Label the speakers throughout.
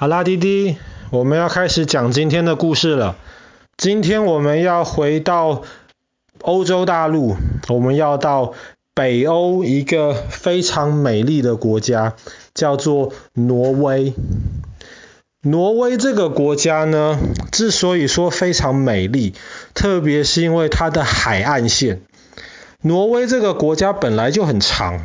Speaker 1: 好啦，滴滴，我们要开始讲今天的故事了。今天我们要回到欧洲大陆，我们要到北欧一个非常美丽的国家，叫做挪威。挪威这个国家呢，之所以说非常美丽，特别是因为它的海岸线。挪威这个国家本来就很长，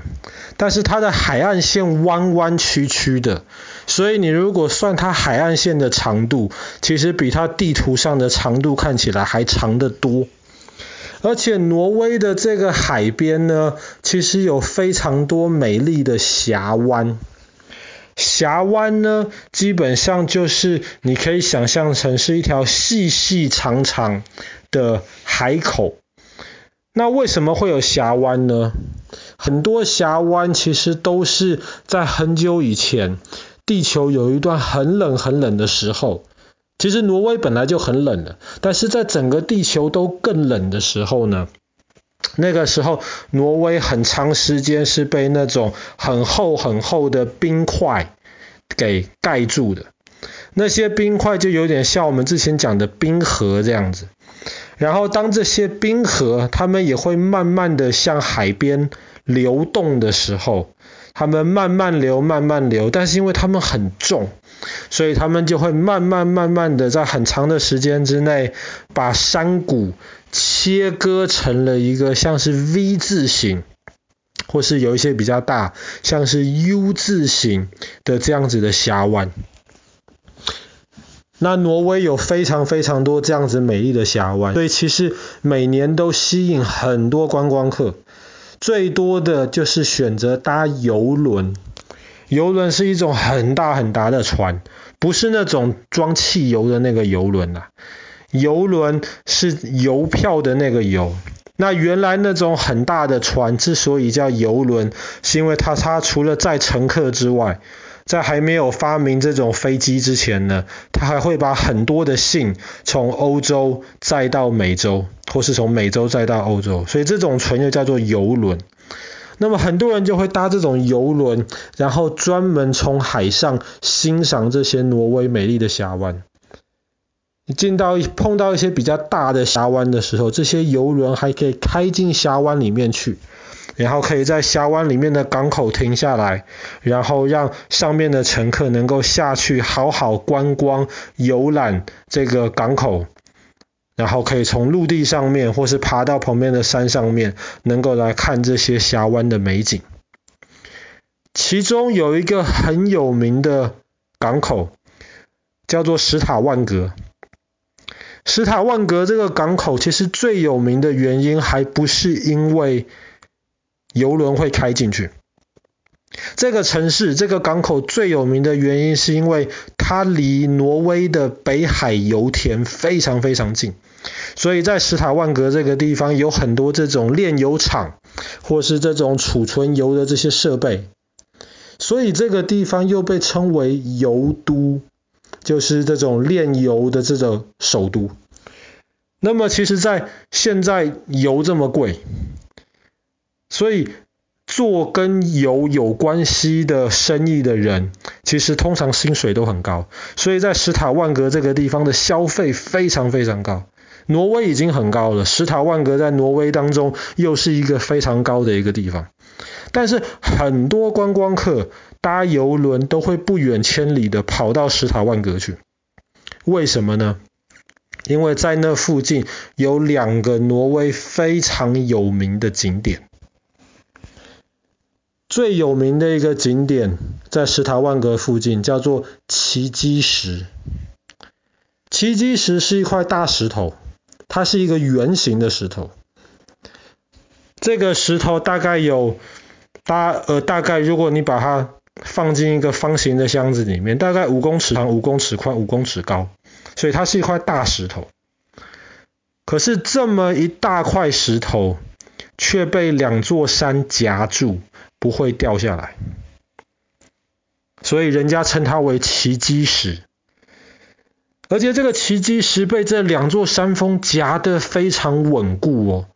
Speaker 1: 但是它的海岸线弯弯曲曲的，所以你如果算它海岸线的长度，其实比它地图上的长度看起来还长得多。而且挪威的这个海边呢，其实有非常多美丽的峡湾。峡湾呢，基本上就是你可以想象成是一条细细长长的海口。那为什么会有峡湾呢？很多峡湾其实都是在很久以前，地球有一段很冷很冷的时候。其实挪威本来就很冷了，但是在整个地球都更冷的时候呢，那个时候挪威很长时间是被那种很厚很厚的冰块给盖住的。那些冰块就有点像我们之前讲的冰河这样子。然后当这些冰河，它们也会慢慢的向海边流动的时候，它们慢慢流，慢慢流，但是因为它们很重，所以它们就会慢慢慢慢的在很长的时间之内，把山谷切割成了一个像是 V 字形，或是有一些比较大，像是 U 字形的这样子的峡湾。那挪威有非常非常多这样子美丽的峡湾，所以其实每年都吸引很多观光客。最多的就是选择搭游轮，游轮是一种很大很大的船，不是那种装汽油的那个游轮啊。游轮是邮票的那个邮。那原来那种很大的船之所以叫游轮，是因为它它除了载乘客之外，在还没有发明这种飞机之前呢，他还会把很多的信从欧洲载到美洲，或是从美洲载到欧洲，所以这种船又叫做游轮。那么很多人就会搭这种游轮，然后专门从海上欣赏这些挪威美丽的峡湾。你进到碰到一些比较大的峡湾的时候，这些游轮还可以开进峡湾里面去。然后可以在峡湾里面的港口停下来，然后让上面的乘客能够下去好好观光游览这个港口，然后可以从陆地上面或是爬到旁边的山上面，能够来看这些峡湾的美景。其中有一个很有名的港口，叫做史塔万格。史塔万格这个港口其实最有名的原因，还不是因为游轮会开进去。这个城市，这个港口最有名的原因，是因为它离挪威的北海油田非常非常近，所以在史塔万格这个地方有很多这种炼油厂，或是这种储存油的这些设备，所以这个地方又被称为油都，就是这种炼油的这种首都。那么其实，在现在油这么贵。所以做跟油有关系的生意的人，其实通常薪水都很高。所以在史塔万格这个地方的消费非常非常高。挪威已经很高了，史塔万格在挪威当中又是一个非常高的一个地方。但是很多观光客搭邮轮都会不远千里的跑到史塔万格去。为什么呢？因为在那附近有两个挪威非常有名的景点。最有名的一个景点在石塔万格附近，叫做奇迹石。奇迹石是一块大石头，它是一个圆形的石头。这个石头大概有大呃大概，如果你把它放进一个方形的箱子里面，大概五公尺长、五公尺宽、五公尺高，所以它是一块大石头。可是这么一大块石头，却被两座山夹住。不会掉下来，所以人家称它为奇迹石。而且这个奇迹石被这两座山峰夹得非常稳固哦。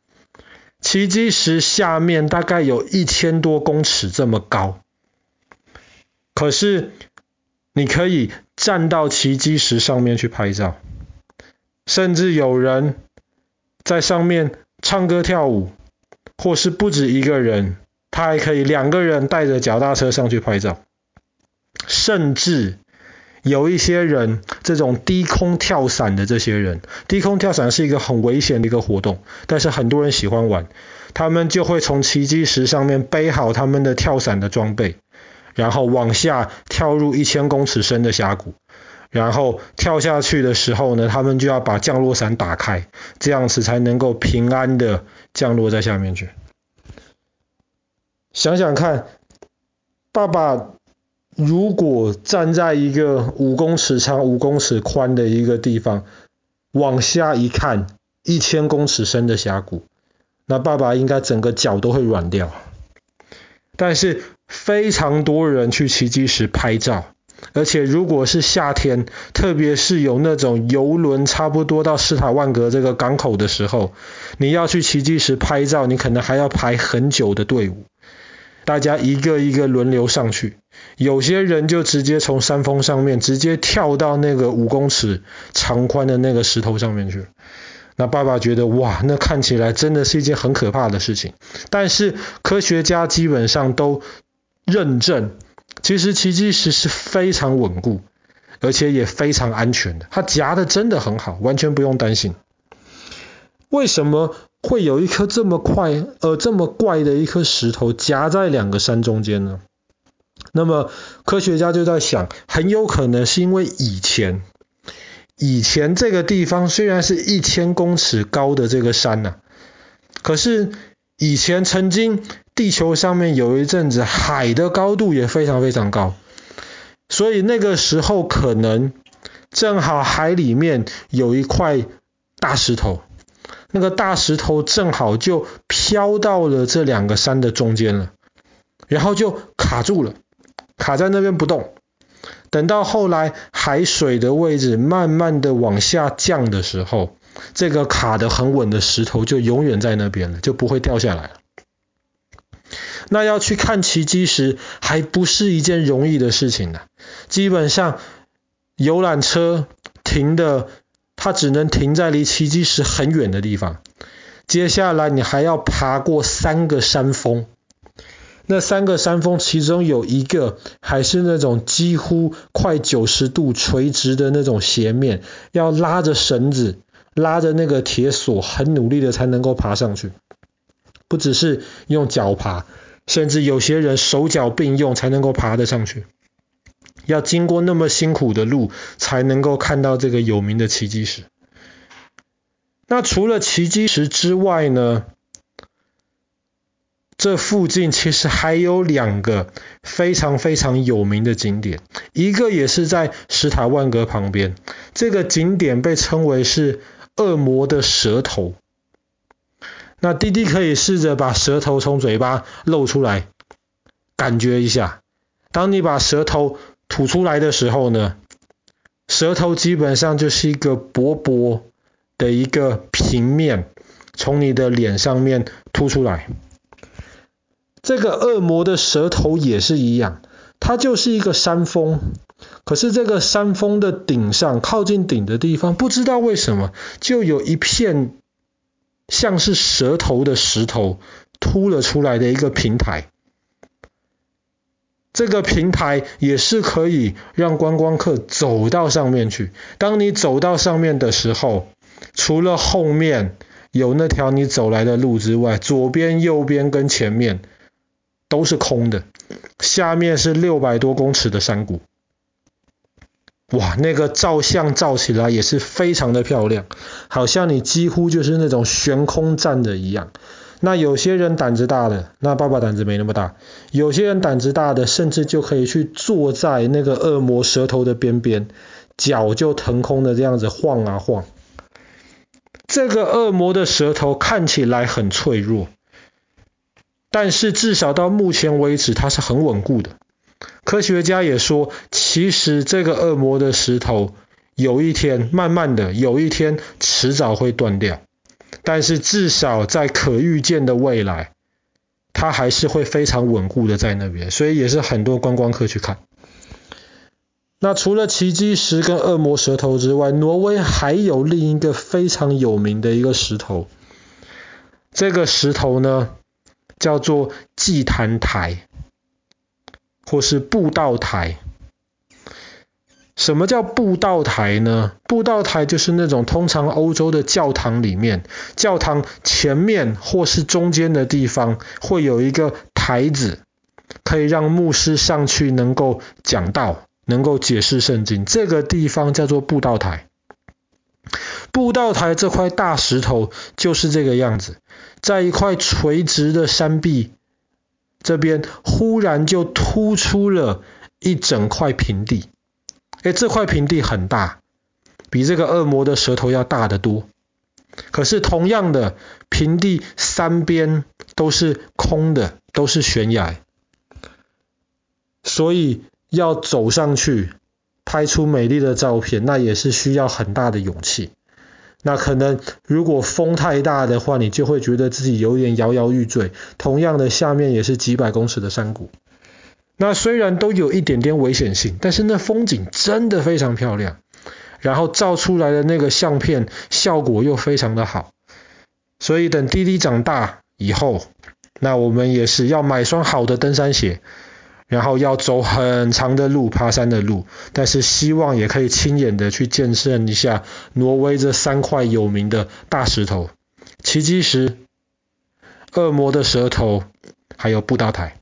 Speaker 1: 奇迹石下面大概有一千多公尺这么高，可是你可以站到奇迹石上面去拍照，甚至有人在上面唱歌跳舞，或是不止一个人，他还可以两个人带着脚踏车上去拍照，甚至有一些人，这种低空跳伞的这些人，低空跳伞是一个很危险的一个活动，但是很多人喜欢玩，他们就会从奇迹石上面背好他们的跳伞的装备。然后往下跳入一千公尺深的峡谷，然后跳下去的时候呢，他们就要把降落伞打开，这样子才能够平安的降落在下面去。想想看，爸爸如果站在一个五公尺长、五公尺宽的一个地方，往下一看，一千公尺深的峡谷，那爸爸应该整个脚都会软掉。但是，非常多人去奇迹石拍照，而且如果是夏天，特别是有那种游轮差不多到斯塔万格这个港口的时候，你要去奇迹石拍照，你可能还要排很久的队伍，大家一个一个轮流上去，有些人就直接从山峰上面直接跳到那个五公尺长宽的那个石头上面去。那爸爸觉得哇，那看起来真的是一件很可怕的事情，但是科学家基本上都。认证，其实奇迹石是非常稳固，而且也非常安全的。它夹的真的很好，完全不用担心。为什么会有一颗这么快呃这么怪的一颗石头夹在两个山中间呢？那么科学家就在想，很有可能是因为以前以前这个地方虽然是一千公尺高的这个山呐、可是以前曾经。地球上面有一阵子海的高度也非常非常高，所以那个时候可能正好海里面有一块大石头，那个大石头正好就飘到了这两个山的中间了，然后就卡住了，卡在那边不动。等到后来海水的位置慢慢的往下降的时候，这个卡得很稳的石头就永远在那边了，就不会掉下来了。那要去看奇迹石还不是一件容易的事情呢。基本上游览车停的，它只能停在离奇迹石很远的地方。接下来你还要爬过三个山峰，那三个山峰其中有一个还是那种几乎快九十度垂直的那种斜面，要拉着绳子，拉着那个铁索，很努力的才能够爬上去。不只是用脚爬。甚至有些人手脚并用才能够爬得上去，要经过那么辛苦的路才能够看到这个有名的奇迹石。那除了奇迹石之外呢？这附近其实还有两个非常非常有名的景点，一个也是在石塔万格旁边，这个景点被称为是恶魔的舌头。那弟弟可以试着把舌头从嘴巴露出来，感觉一下。当你把舌头吐出来的时候呢，舌头基本上就是一个薄薄的一个平面，从你的脸上面凸出来。这个恶魔的舌头也是一样，它就是一个山峰，可是这个山峰的顶上，靠近顶的地方，不知道为什么就有一片。像是舌头的石头凸了出来的一个平台，这个平台也是可以让观光客走到上面去。当你走到上面的时候，除了后面有那条你走来的路之外，左边、右边跟前面都是空的，下面是六百多公尺的山谷。哇，那个照相照起来也是非常的漂亮，好像你几乎就是那种悬空站的一样。那有些人胆子大的，那爸爸胆子没那么大。有些人胆子大的，甚至就可以去坐在那个恶魔舌头的边边，脚就腾空的这样子晃啊晃。这个恶魔的舌头看起来很脆弱，但是至少到目前为止，它是很稳固的。科学家也说，其实这个恶魔的石头有一天，慢慢的有一天，迟早会断掉。但是至少在可预见的未来，它还是会非常稳固的在那边，所以也是很多观光客去看。那除了奇迹石跟恶魔舌头之外，挪威还有另一个非常有名的一个石头。这个石头呢，叫做祭坛台，或是布道台。什么叫布道台呢？布道台就是那种通常欧洲的教堂里面，教堂前面或是中间的地方会有一个台子，可以让牧师上去能够讲道。能够解释圣经，这个地方叫做布道台。布道台这块大石头就是这个样子，在一块垂直的山壁这边，忽然就突出了一整块平地。诶，这块平地很大，比这个恶魔的舌头要大得多。可是同样的，平地三边都是空的，都是悬崖，所以。要走上去拍出美丽的照片，那也是需要很大的勇气。那可能如果风太大的话，你就会觉得自己有点摇摇欲坠。同样的，下面也是几百公尺的山谷。那虽然都有一点点危险性，但是那风景真的非常漂亮。然后照出来的那个相片效果又非常的好。所以等弟弟长大以后，那我们也是要买双好的登山鞋。然后要走很长的路，爬山的路，但是希望也可以亲眼的去见证一下挪威这三块有名的大石头：奇迹石、恶魔的舌头，还有布道台。